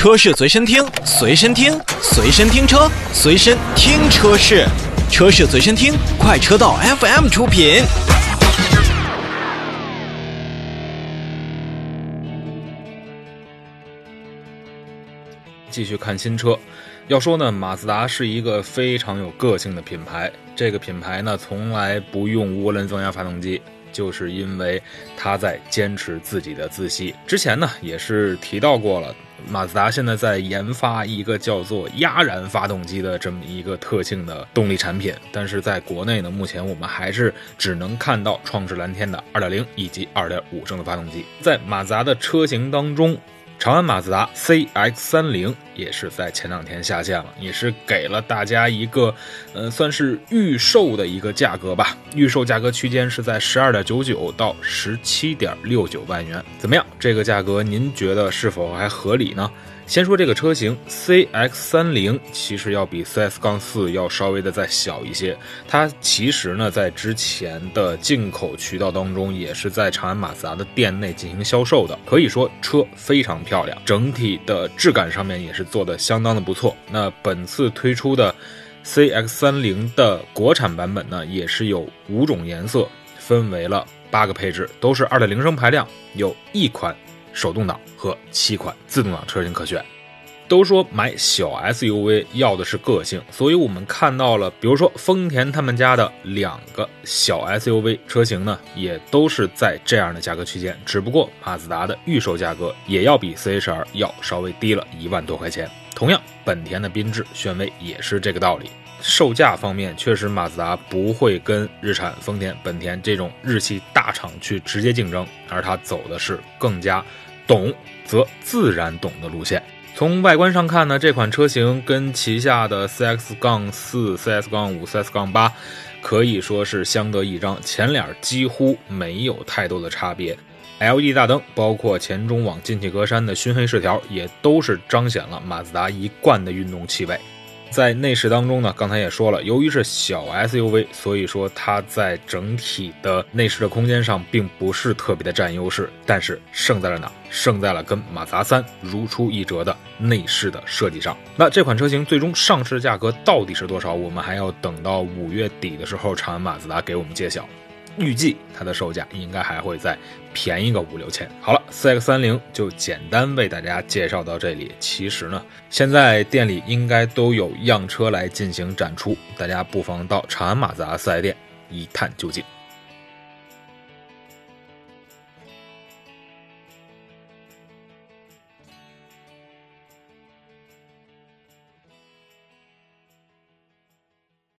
车市随身听，随身听，随身听车，随身听车市，车市随身听，快车道 FM 出品。继续看新车，要说呢，马自达是一个非常有个性的品牌。这个品牌呢，从来不用涡轮增压发动机，就是因为他在坚持自己的自吸。之前呢，也是提到过了，马自达现在在研发一个叫做压燃发动机的这么一个特性的动力产品。但是在国内呢，目前我们还是只能看到创世蓝天的2.0以及2.5升的发动机。在马自达的车型当中，长安马自达 CX 三零也是在前两天下线了，也是给了大家一个，呃，算是预售的一个价格吧。预售价格区间是在十二点九九到十七点六九万元，怎么样？这个价格您觉得是否还合理呢？先说这个车型 CX 三零，其实要比 CS 杠四要稍微的再小一些。它其实呢，在之前的进口渠道当中，也是在长安马自达的店内进行销售的。可以说车非常漂亮，整体的质感上面也是做的相当的不错。那本次推出的 CX 三零的国产版本呢，也是有五种颜色，分为了八个配置，都是二点零升排量，有一款。手动挡和七款自动挡车型可选。都说买小 SUV 要的是个性，所以我们看到了，比如说丰田他们家的两个小 SUV 车型呢，也都是在这样的价格区间。只不过马自达的预售价格也要比 CHR 要稍微低了一万多块钱。同样，本田的缤智、轩威也是这个道理。售价方面，确实马自达不会跟日产、丰田、本田这种日系大厂去直接竞争，而它走的是更加懂则自然懂的路线。从外观上看呢，这款车型跟旗下的 CX 杠四、CS 杠五、CS 杠八可以说是相得益彰，前脸几乎没有太多的差别。LED 大灯，包括前中网进气格栅的熏黑饰条，也都是彰显了马自达一贯的运动气味。在内饰当中呢，刚才也说了，由于是小 SUV，所以说它在整体的内饰的空间上并不是特别的占优势。但是胜在了哪？胜在了跟马自达三如出一辙的内饰的设计上。那这款车型最终上市价格到底是多少？我们还要等到五月底的时候，长安马自达给我们揭晓。预计它的售价应该还会再便宜个五六千。好了，CX 三零就简单为大家介绍到这里。其实呢，现在店里应该都有样车来进行展出，大家不妨到长安马自达四 S 店一探究竟。